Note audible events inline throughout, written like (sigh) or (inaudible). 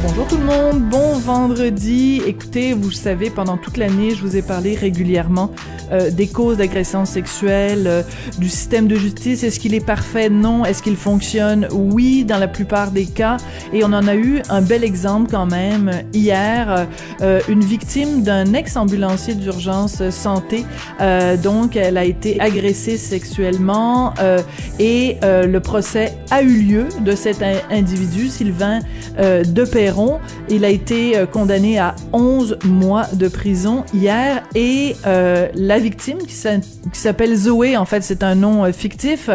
Bonjour tout le monde, bon vendredi. Écoutez, vous savez, pendant toute l'année, je vous ai parlé régulièrement euh, des causes d'agression sexuelle, euh, du système de justice. Est-ce qu'il est parfait? Non. Est-ce qu'il fonctionne? Oui, dans la plupart des cas. Et on en a eu un bel exemple quand même hier. Euh, une victime d'un ex-ambulancier d'urgence santé. donc, elle a été agressée sexuellement et le procès a eu lieu de cet individu, Sylvain de il a été euh, condamné à 11 mois de prison hier et euh, la victime qui s'appelle Zoé, en fait c'est un nom euh, fictif,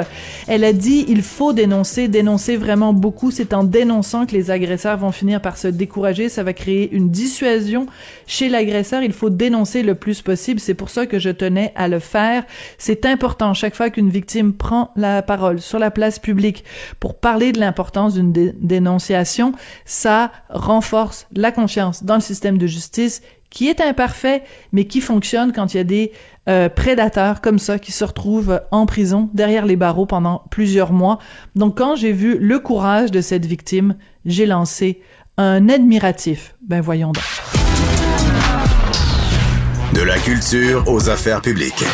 elle a dit il faut dénoncer, dénoncer vraiment beaucoup. C'est en dénonçant que les agresseurs vont finir par se décourager. Ça va créer une dissuasion chez l'agresseur. Il faut dénoncer le plus possible. C'est pour ça que je tenais à le faire. C'est important chaque fois qu'une victime prend la parole sur la place publique pour parler de l'importance d'une dénonciation. Ça renforce la confiance dans le système de justice qui est imparfait, mais qui fonctionne quand il y a des euh, prédateurs comme ça qui se retrouvent en prison derrière les barreaux pendant plusieurs mois. Donc quand j'ai vu le courage de cette victime, j'ai lancé un admiratif. Ben voyons donc. De la culture aux affaires publiques.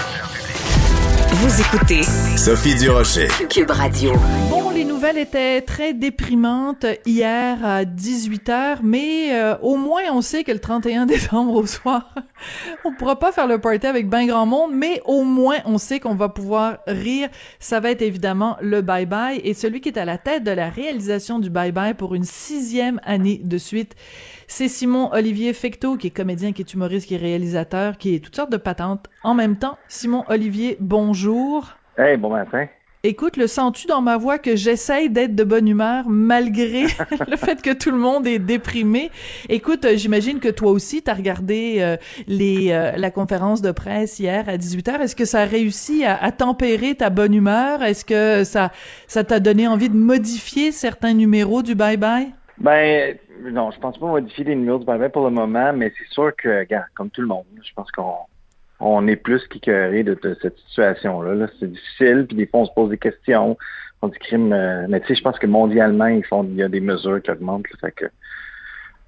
Vous écoutez Sophie Durocher. Cube Radio. Bon, les nouvelles étaient très déprimantes hier à 18h, mais euh, au moins on sait que le 31 décembre au soir, (laughs) on pourra pas faire le party avec ben grand monde, mais au moins on sait qu'on va pouvoir rire. Ça va être évidemment le bye-bye et celui qui est à la tête de la réalisation du bye-bye pour une sixième année de suite, c'est Simon Olivier Fecteau, qui est comédien, qui est humoriste, qui est réalisateur, qui est toutes sortes de patentes en même temps. Simon Olivier, bonjour. Hey, bon matin. Écoute, le sens-tu dans ma voix que j'essaye d'être de bonne humeur malgré (laughs) le fait que tout le monde est déprimé? Écoute, euh, j'imagine que toi aussi, tu as regardé euh, les, euh, la conférence de presse hier à 18h. Est-ce que ça a réussi à, à tempérer ta bonne humeur? Est-ce que ça ça t'a donné envie de modifier certains numéros du bye-bye? Ben, non, je pense pas modifier les numéros du pour le moment, mais c'est sûr que, regarde, comme tout le monde, je pense qu'on on est plus qu'écœuré de, de, cette situation-là. -là, c'est difficile, puis des fois on se pose des questions, on dit crime, euh, mais tu sais, je pense que mondialement, ils font, il y a des mesures qui augmentent, là, fait que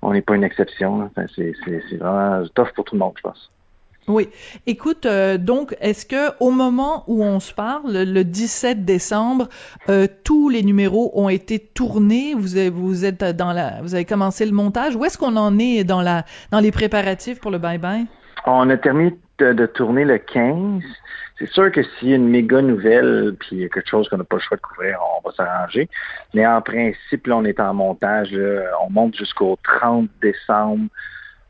on n'est pas une exception. Enfin, c'est vraiment tough pour tout le monde, je pense. Oui. Écoute, euh, donc, est-ce que au moment où on se parle, le 17 décembre, euh, tous les numéros ont été tournés? Vous avez, êtes dans la, vous avez commencé le montage. Où est-ce qu'on en est dans la, dans les préparatifs pour le bye bye On a terminé de, tourner le 15. C'est sûr que s'il y a une méga nouvelle, puis quelque chose qu'on n'a pas le choix de couvrir, on va s'arranger. Mais en principe, là, on est en montage. on monte jusqu'au 30 décembre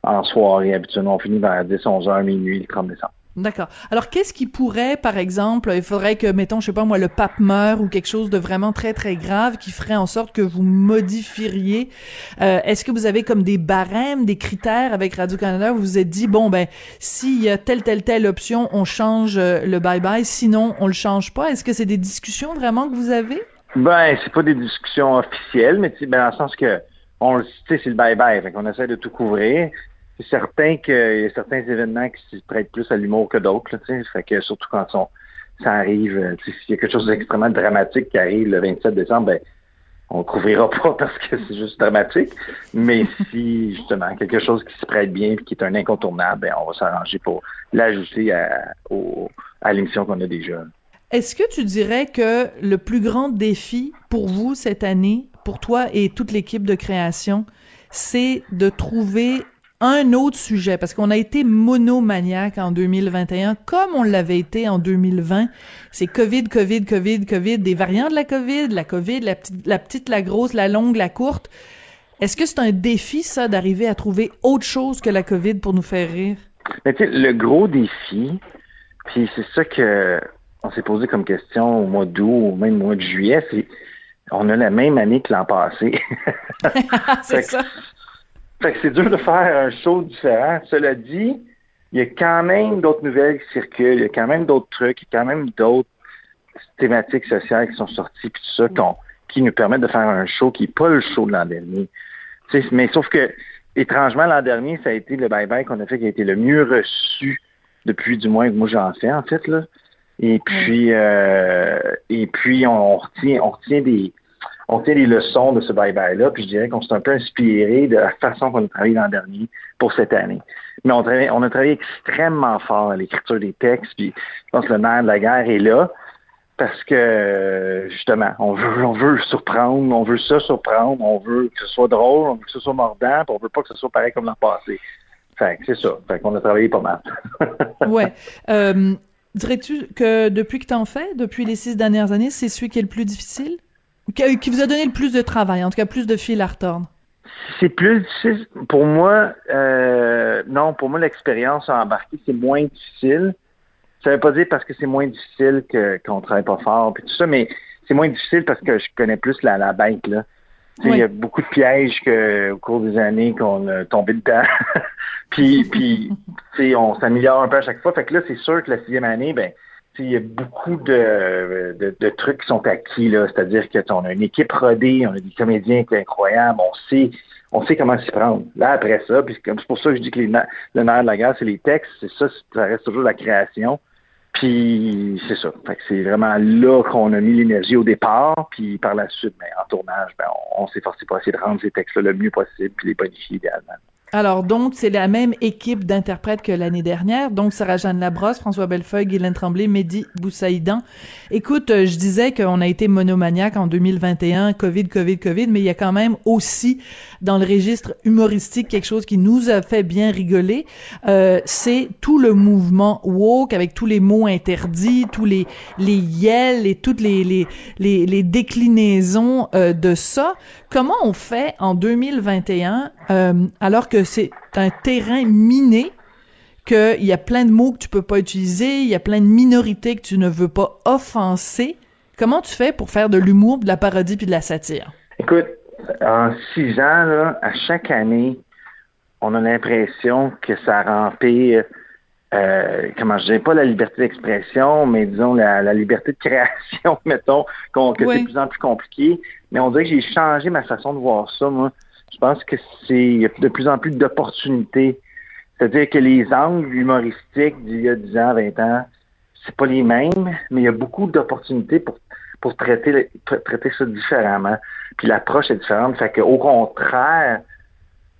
en soirée. Habituellement, on finit vers 10, 11 heures, minuit, le 30 décembre. D'accord. Alors, qu'est-ce qui pourrait, par exemple, il faudrait que, mettons, je sais pas moi, le pape meure ou quelque chose de vraiment très, très grave qui ferait en sorte que vous modifieriez. Euh, Est-ce que vous avez comme des barèmes, des critères avec Radio-Canada où vous vous êtes dit, bon, ben, s'il y a telle, telle, telle option, on change euh, le bye-bye, sinon on le change pas? Est-ce que c'est des discussions vraiment que vous avez? Ben, c'est pas des discussions officielles, mais ben, dans le sens que on le sait, c'est le bye-bye. Fait qu'on essaie de tout couvrir c'est certain qu'il y a certains événements qui se prêtent plus à l'humour que d'autres. Fait que surtout quand ça arrive, euh, s'il y a quelque chose d'extrêmement dramatique qui arrive le 27 décembre, ben on ne couvrira (laughs) pas parce que c'est juste dramatique. Mais (laughs) si justement quelque chose qui se prête bien qui est un incontournable, ben on va s'arranger pour l'ajouter à, à l'émission qu'on a déjà. Est-ce que tu dirais que le plus grand défi pour vous cette année, pour toi et toute l'équipe de création, c'est de trouver un autre sujet, parce qu'on a été monomaniaque en 2021, comme on l'avait été en 2020. C'est COVID, COVID, COVID, COVID, des variants de la COVID, la COVID, la petite, la petite, la grosse, la longue, la courte. Est-ce que c'est un défi, ça, d'arriver à trouver autre chose que la COVID pour nous faire rire? Mais le gros défi, puis c'est ça que on s'est posé comme question au mois d'août ou même au mois de juillet, c'est on a la même année que l'an passé. (laughs) c'est ça. Fait que c'est dur de faire un show différent. Cela dit, il y a quand même d'autres nouvelles qui circulent, il y a quand même d'autres trucs, il y a quand même d'autres thématiques sociales qui sont sorties, puis tout ça, qui nous permettent de faire un show qui n'est pas le show de l'an dernier. mais sauf que étrangement, l'an dernier, ça a été le bye-bye qu'on a fait qui a été le mieux reçu depuis du moins que moi j'en fais, en fait. Là. Et puis, euh, et puis on, retient, on retient des on retient les leçons de ce bye-bye-là, puis je dirais qu'on s'est un peu inspiré de la façon qu'on a travaillé l'an dernier pour cette année. Mais on, on a travaillé extrêmement fort à l'écriture des textes, puis je pense que le nerf de la guerre est là parce que justement, on veut, surprendre, on veut ça surprendre, on veut que ce soit drôle, on veut que ce soit mordant, puis on veut pas que ce soit pareil comme l'an passé. Fait c'est ça. Fait qu'on a travaillé pas mal. (laughs) ouais. Euh, dirais-tu que depuis que tu en fais, depuis les six dernières années, c'est celui qui est le plus difficile? Qui, vous a donné le plus de travail, en tout cas plus de fil à retordre? C'est plus difficile. Pour moi, euh, non, pour moi, l'expérience à embarquer, c'est moins difficile. Ça veut pas dire parce que c'est moins difficile que, qu'on travaille pas fort puis tout ça, mais c'est moins difficile parce que je connais plus la, la bête, là. Il y a beaucoup de pièges que, au cours des années qu'on a tombé dedans. (laughs) puis, puis on s'améliore un peu à chaque fois. Fait que là, c'est sûr que la sixième année, ben, il y a beaucoup de, de, trucs qui sont acquis, là. C'est-à-dire qu'on a une équipe rodée, on a des comédiens qui incroyables, on sait, on sait comment s'y prendre. Là, après ça, puis c'est pour ça que je dis que le nerf de la guerre, c'est les textes, c'est ça, ça reste toujours la création. Puis c'est ça. c'est vraiment là qu'on a mis l'énergie au départ. Puis par la suite, ben, en tournage, ben, on, s'est forcé pour essayer de rendre ces textes-là le mieux possible puis les bonifier idéalement. Alors donc, c'est la même équipe d'interprètes que l'année dernière. Donc, Sarah-Jeanne Labrosse, François Bellefeuille, Guylaine Tremblay, Mehdi Boussaïdan. Écoute, euh, je disais qu'on a été monomaniaque en 2021, Covid, Covid, Covid, mais il y a quand même aussi dans le registre humoristique quelque chose qui nous a fait bien rigoler. Euh, c'est tout le mouvement woke avec tous les mots interdits, tous les les yels et toutes les les les, les déclinaisons euh, de ça. Comment on fait en 2021 euh, alors que c'est un terrain miné, qu'il y a plein de mots que tu peux pas utiliser, il y a plein de minorités que tu ne veux pas offenser. Comment tu fais pour faire de l'humour, de la parodie puis de la satire? Écoute, en six ans, à chaque année, on a l'impression que ça remplit, euh, comment je dirais, pas la liberté d'expression, mais disons la, liberté de création, (laughs) mettons, que c'est de plus en plus compliqué. Mais on dirait que j'ai changé ma façon de voir ça, moi. Je pense que c'est de plus en plus d'opportunités. C'est-à-dire que les angles humoristiques d'il y a 10 ans, 20 ans, c'est pas les mêmes, mais il y a beaucoup d'opportunités pour, pour traiter, traiter ça différemment. Puis l'approche est différente. Fait que, au contraire,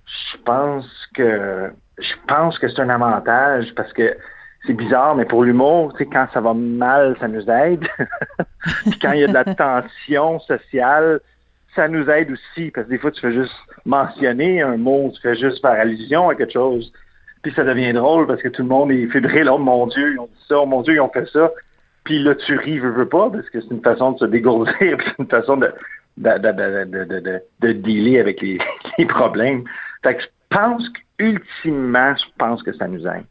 je pense que je pense que c'est un avantage parce que c'est bizarre, mais pour l'humour, tu sais, quand ça va mal, ça nous aide. (laughs) Puis quand il y a de la tension sociale, ça nous aide aussi, parce que des fois, tu fais juste mentionner un mot, tu fais juste faire allusion à quelque chose. Puis ça devient drôle parce que tout le monde est fébrile. Oh mon Dieu, ils ont dit ça, oh mon Dieu, ils ont fait ça. Puis là, tu ris, veux, veux pas, parce que c'est une façon de se dégourdir, (laughs) puis c'est une façon de, de, de, de, de, de dealer avec les, (laughs) les problèmes. Fait que je pense qu'ultimement, je pense que ça nous aide.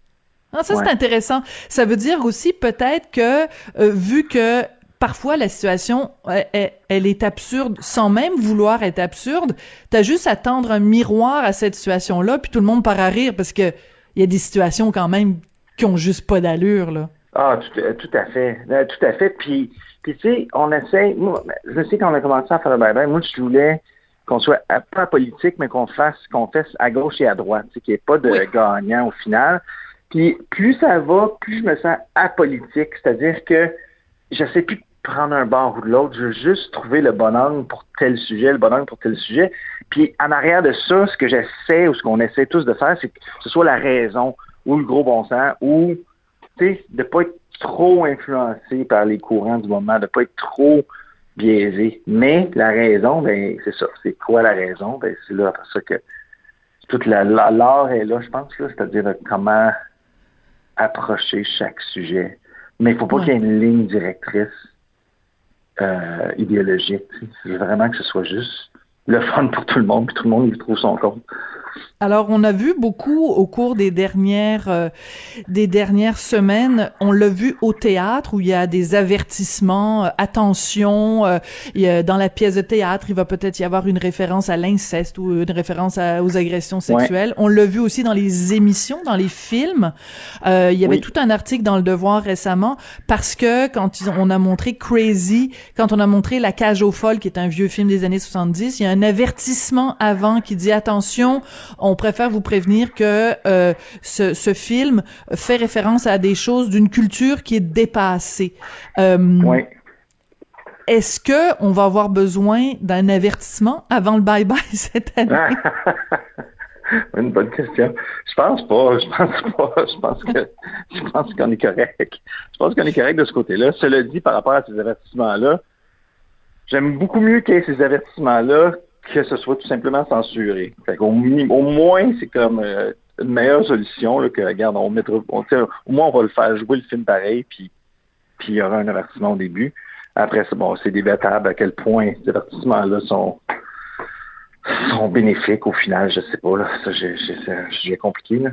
Ah, ça, c'est intéressant. Ça veut dire aussi peut-être que, euh, vu que parfois la situation, elle, elle, est absurde sans même vouloir être absurde, t'as juste à tendre un miroir à cette situation-là, puis tout le monde part à rire parce que il y a des situations quand même qui ont juste pas d'allure, là. Ah, tout, tout, à fait. Euh, tout à fait. Puis, puis tu sais, on essaie, moi, je sais qu'on a commencé à faire le bye moi, je voulais qu'on soit pas politique, mais qu'on fasse, qu'on fasse à gauche et à droite, qu'il n'y ait pas de gagnant au final. Puis plus ça va, plus je me sens apolitique, c'est-à-dire que je sais plus prendre un bord ou de l'autre, je veux juste trouver le bon angle pour tel sujet, le bon angle pour tel sujet. Puis en arrière de ça, ce que j'essaie ou ce qu'on essaie tous de faire, c'est que ce soit la raison ou le gros bon sens ou de ne pas être trop influencé par les courants du moment, de ne pas être trop biaisé. Mais la raison, ben c'est ça. C'est quoi la raison? Ben c'est là ça que toute l'art est là, je pense, là, c'est-à-dire comment approcher chaque sujet. Mais il ne faut pas qu'il y ait une ligne directrice euh, idéologique. C'est vraiment que ce soit juste le fun pour tout le monde, puis tout le monde y trouve son compte. Alors, on a vu beaucoup au cours des dernières euh, des dernières semaines. On l'a vu au théâtre où il y a des avertissements. Euh, attention, euh, il y a, dans la pièce de théâtre, il va peut-être y avoir une référence à l'inceste ou une référence aux agressions sexuelles. On l'a vu aussi dans les émissions, dans les films. il y avait tout un article dans Le Devoir récemment parce que quand on a montré Crazy, quand on a montré La cage aux folles, qui est un vieux film des années 70, il y a un avertissement avant qui dit attention on préfère vous prévenir que euh, ce, ce, film fait référence à des choses d'une culture qui est dépassée. Euh, oui. Est-ce que on va avoir besoin d'un avertissement avant le bye-bye (laughs) cette année? (laughs) Une bonne question. Je pense pas. Je pense pas. Je pense que je pense qu'on est correct. Je pense qu'on est correct de ce côté-là. Cela dit, par rapport à ces avertissements-là, j'aime beaucoup mieux qu'il y ait ces avertissements-là que ce soit tout simplement censuré. Fait au, au moins, c'est comme euh, une meilleure solution là, que, regarde, on mettra, on, au moins on va le faire jouer le film pareil, puis puis il y aura un avertissement au début. Après, c'est bon, c'est débattable à quel point ces avertissements-là sont sont bénéfiques au final, je sais pas, là. Ça, j'ai compliqué, là.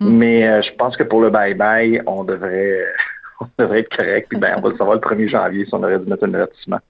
Mm. Mais euh, je pense que pour le bye-bye, on devrait (laughs) on devrait être correct. Puis ben, on va le savoir le 1er janvier si on aurait dû mettre un avertissement.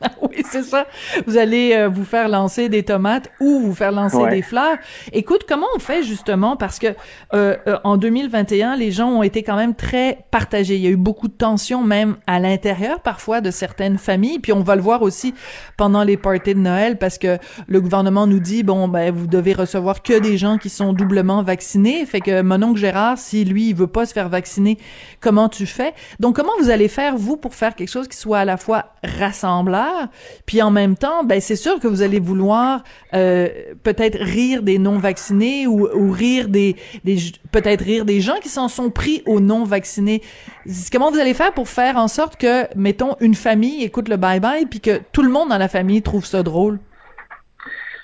(laughs) oui, c'est ça. Vous allez euh, vous faire lancer des tomates ou vous faire lancer des fleurs. Écoute, comment on fait justement? Parce que euh, euh, en 2021, les gens ont été quand même très partagés. Il y a eu beaucoup de tensions même à l'intérieur parfois de certaines familles. Puis on va le voir aussi pendant les parties de Noël parce que le gouvernement nous dit bon ben vous devez recevoir que des gens qui sont doublement vaccinés. Fait que mon oncle Gérard, si lui il veut pas se faire vacciner, comment tu fais? Donc comment vous allez faire vous pour faire quelque chose qui soit à la fois puis en même temps, ben c'est sûr que vous allez vouloir euh, peut-être rire des non vaccinés ou, rire des, peut-être rire des gens qui s'en sont pris aux non vaccinés. Comment vous allez faire pour faire en sorte que mettons une famille écoute le bye bye puis que tout le monde dans la famille trouve ça drôle?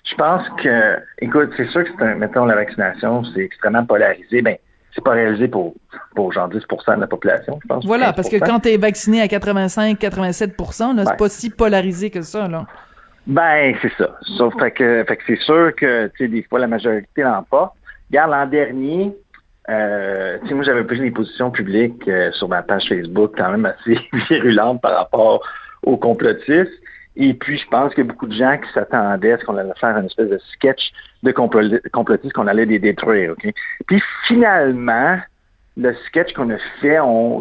Je pense que, écoute, c'est sûr que mettons la vaccination, c'est extrêmement polarisé. Ben, c'est pas réalisé pour, pour genre 10% de la population, je pense. Voilà, parce que quand tu es vacciné à 85-87 là, c'est pas si polarisé que ça, là. Ben, c'est ça. Sauf fait que, fait que c'est sûr que, tu sais, des fois, la majorité l'emporte. Regarde, l'an dernier, euh, tu sais, moi, j'avais pris des positions publiques euh, sur ma page Facebook quand même assez (laughs) virulentes par rapport aux complotistes. Et puis, je pense qu'il y a beaucoup de gens qui s'attendaient à ce qu'on allait faire une espèce de sketch de complotistes qu'on allait les détruire. Puis, finalement, le sketch qu'on a fait,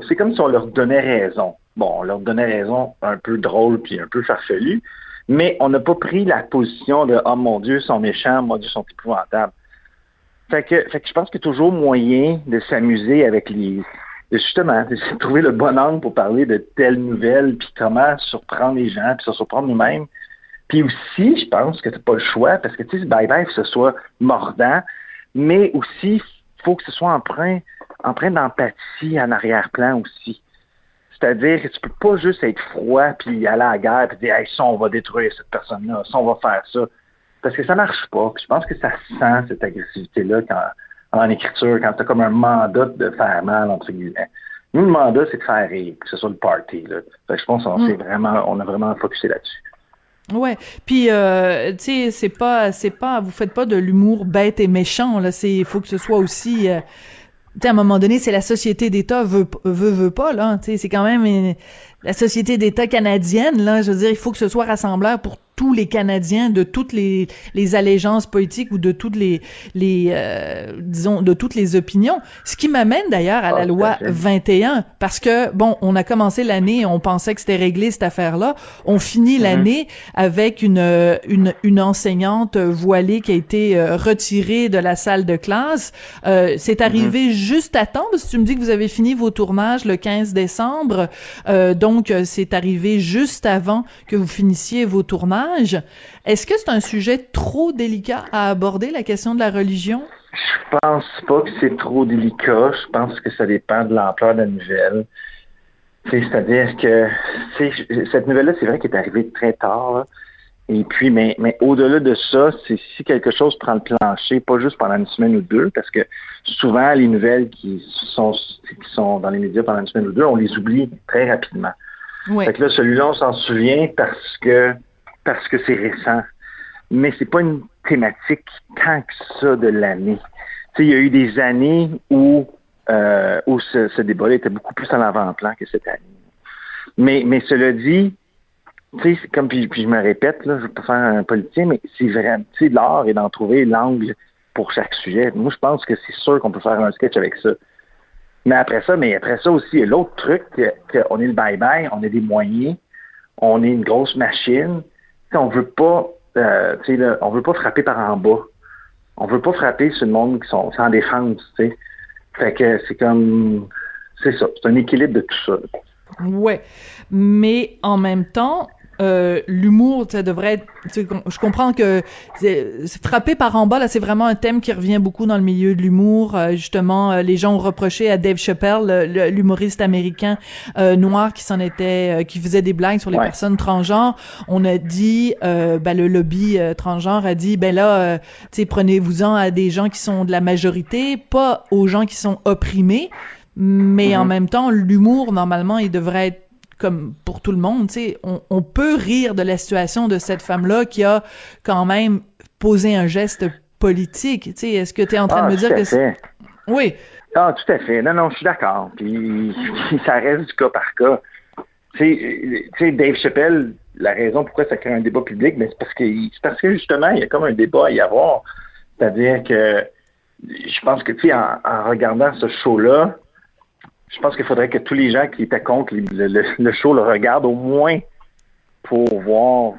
c'est comme si on leur donnait raison. Bon, on leur donnait raison un peu drôle puis un peu farfelu, mais on n'a pas pris la position de « Oh mon Dieu, ils sont méchants, mon Dieu, ils sont épouvantables ». Fait que, fait que je pense qu'il y a toujours moyen de s'amuser avec les, justement, (laughs) c'est trouver le bon angle pour parler de telles nouvelles, puis comment surprendre les gens, puis se surprendre nous-mêmes. Puis aussi, je pense que tu pas le choix, parce que tu sais, bye-bye, que ce soit mordant, mais aussi, il faut que ce soit empreint, empreint d'empathie en arrière-plan aussi. C'est-à-dire que tu peux pas juste être froid, puis aller à la guerre, puis dire, hey, ça, on va détruire cette personne-là, ça, on va faire ça. Parce que ça marche pas. je pense que ça sent, cette agressivité-là, quand en écriture, quand tu as comme un mandat de faire mal, entre guillemets. Nous, le mandat, c'est de faire rire, que ce soit le party. Là. je pense qu'on mm. vraiment, on a vraiment focusé là-dessus. Ouais, puis euh, tu sais, c'est pas, c'est pas, vous faites pas de l'humour bête et méchant là. C'est, il faut que ce soit aussi. Euh, à un moment donné, c'est la société d'État veut, veut, veut pas, là. Tu sais, c'est quand même la société d'État canadienne, là. Je veux dire, il faut que ce soit rassembleur pour tous les Canadiens de toutes les, les allégeances politiques ou de toutes les, les euh, disons, de toutes les opinions. Ce qui m'amène d'ailleurs à la ah, loi 21, parce que, bon, on a commencé l'année, on pensait que c'était réglé cette affaire-là. On finit mm-hmm. l'année avec une, une, une enseignante voilée qui a été euh, retirée de la salle de classe. Euh, c'est mm-hmm. arrivé juste à temps, parce que tu me dis que vous avez fini vos tournages le 15 décembre. Euh, donc, c'est arrivé juste avant que vous finissiez vos tournages. Est-ce que c'est un sujet trop délicat à aborder, la question de la religion? Je pense pas que c'est trop délicat. Je pense que ça dépend de l'ampleur de la nouvelle. C'est-à-dire que cette nouvelle-là, c'est vrai qu'elle est arrivée très tard. Et puis, mais, mais au-delà de ça, c'est si quelque chose prend le plancher, pas juste pendant une semaine ou deux, parce que souvent, les nouvelles qui sont, qui sont dans les médias pendant une semaine ou deux, on les oublie très rapidement. Oui. Fait que là, celui-là, on s'en souvient parce que parce que c'est récent. Mais c'est pas une thématique tant que ça de l'année. Il y a eu des années où, euh, où ce, ce débat-là était beaucoup plus en avant-plan que cette année. Mais, mais cela dit, tu sais, comme puis, je me répète, là, je veux pas faire un politicien, mais c'est vrai, tu sais, l'art est d'en trouver l'angle pour chaque sujet. Moi, je pense que c'est sûr qu'on peut faire un sketch avec ça. Mais après ça, mais après ça aussi, l'autre truc, qu'on est le bye-bye, on a des moyens, on est une grosse machine, on veut pas, euh, on veut pas frapper par en bas. on veut pas frapper sur le monde qui sont sans défense. Fait que c'est comme, c'est ça, c'est un équilibre de tout ça. Ouais, mais en même temps, euh, l'humour, ça devrait être. Je comprends que frapper par en bas, là, c'est vraiment un thème qui revient beaucoup dans le milieu de l'humour. Euh, justement, euh, les gens ont reproché à Dave Chappelle, l'humoriste américain noir qui s'en était, qui faisait des blagues sur les personnes transgenres. On a dit, ben, le lobby transgenre a dit, ben là, prenez-vous-en à des gens qui sont de la majorité, pas aux gens qui sont opprimés. Mais en mm-hmm. même temps, l'humour, normalement, il devrait être comme pour tout le monde, tu sais, on, peut rire de la situation de cette femme-là qui a quand même posé un geste politique. Tu sais, est-ce que tu es en train de ah, me dire que c'est... Oui. Ah, tout à fait. Non, non, je suis d'accord. Puis ça reste du cas par cas. Tu sais, Dave Chappelle, la raison pourquoi ça crée un débat public, mais c'est parce que c'est parce que justement, il y a comme un débat à y avoir. C'est-à-dire que je pense que tu sais, en regardant ce show-là, je pense qu'il faudrait que tous les gens qui étaient contre le, show le regardent au moins pour voir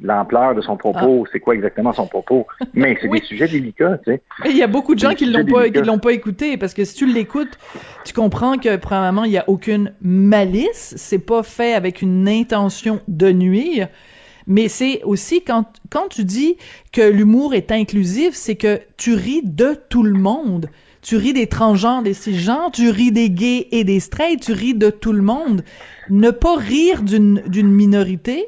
l'ampleur de son propos, ah. c'est quoi exactement son propos. Mais c'est des sujets délicats, tu sais. Il y a beaucoup de gens qui l'ont pas, qui l'ont pas écouté parce que si tu l'écoutes, tu comprends que premièrement il y a aucune malice, c'est pas fait avec une intention de nuire. Mais c'est aussi quand quand tu dis que l'humour est inclusif, c'est que tu ris de tout le monde tu ris des transgenres, des cisgenres, tu ris des gays et des straight, tu ris de tout le monde. Ne pas rire d'une d'une minorité,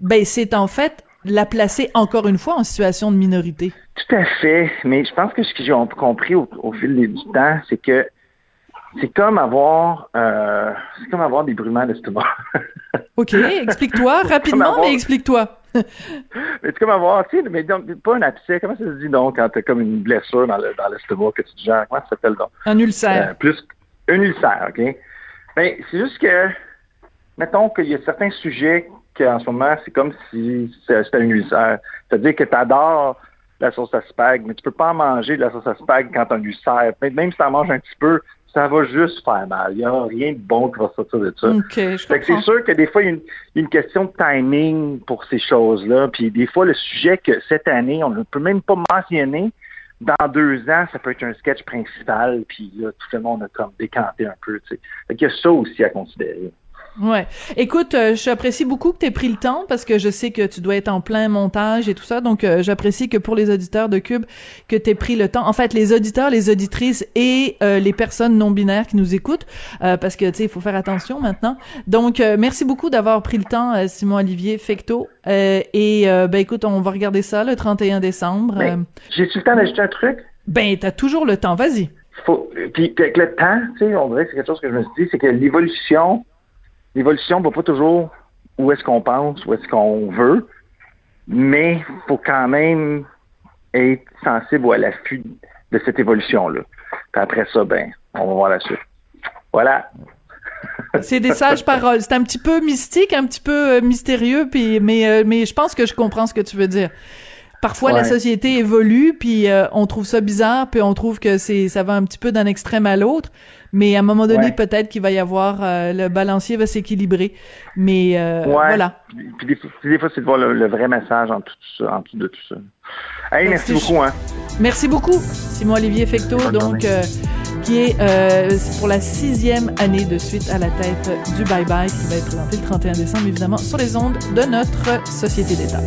ben c'est en fait la placer encore une fois en situation de minorité. Tout à fait, mais je pense que ce que j'ai compris au, fil du temps, c'est que c'est comme avoir euh, c'est comme avoir des brûlements d'estomac. (laughs) OK, explique-toi rapidement, mais explique-toi. (laughs) mais c'est comme avoir, tu sais, mais donc, pas un abcès, comment ça se dit donc quand t'as comme une blessure dans, le, dans l'estomac que tu te gères, comment ça s'appelle donc? Un ulcère. Euh, plus un ulcère, OK? Ben, c'est juste que, mettons qu'il y a certains sujets qu'en ce moment, c'est comme si c'était un ulcère. C'est-à-dire que tu adores la sauce à spag, mais tu peux pas en manger de la sauce à spag quand t'as un ulcère. Même si tu en manges un petit peu, ça va juste faire mal. Il n'y a rien de bon qui va sortir de ça. Okay, c'est sûr que des fois, il y, a une, question de timing pour ces choses-là. Puis des fois, le sujet que cette année, on ne peut même pas mentionner, dans deux ans, ça peut être un sketch principal. Puis là, tout le monde a comme décanté un peu. Tu sais. il y a ça aussi à considérer. Ouais. Écoute, euh, j'apprécie beaucoup que tu aies pris le temps parce que je sais que tu dois être en plein montage et tout ça. Donc, euh, j'apprécie que pour les auditeurs de Cube, que tu aies pris le temps. En fait, les auditeurs, les auditrices et euh, les personnes non binaires qui nous écoutent, parce que tu sais, il faut faire attention maintenant. Donc, merci beaucoup d'avoir pris le temps, Simon Olivier Fecto. et ben écoute, on va regarder ça le 31 décembre. Ben, J'ai-tu le temps d'ajouter un truc? Ben, t'as toujours le temps. Vas-y. Faut, puis, avec le temps, tu sais, on dirait que c'est quelque chose que je me suis dit, c'est que l'évolution l'évolution va pas toujours où est-ce qu'on pense, où est-ce qu'on veut, mais il faut quand même être sensible à l'affût de cette évolution-là. Puis après ça, ben, on va voir la suite. Voilà. (laughs) C'est des sages paroles. C'est un petit peu mystique, un petit peu euh, mystérieux, puis mais euh, mais je pense que je comprends ce que tu veux dire. Parfois, la société évolue, puis euh, on trouve ça bizarre, puis on trouve que c'est ça va un petit peu d'un extrême à l'autre. Mais à un moment donné, peut-être qu'il va y avoir euh, le balancier va s'équilibrer. Mais euh, voilà. Puis, des, fois, c'est de voir le, vrai message en tout ça, en tout de tout ça. Hey, merci, beaucoup. Hein. Merci beaucoup, Simon Olivier Fecto, donc qui est pour la sixième année de suite à la tête du Bye Bye, qui va être présenté le 31 décembre, évidemment, sur les ondes de notre société d'État.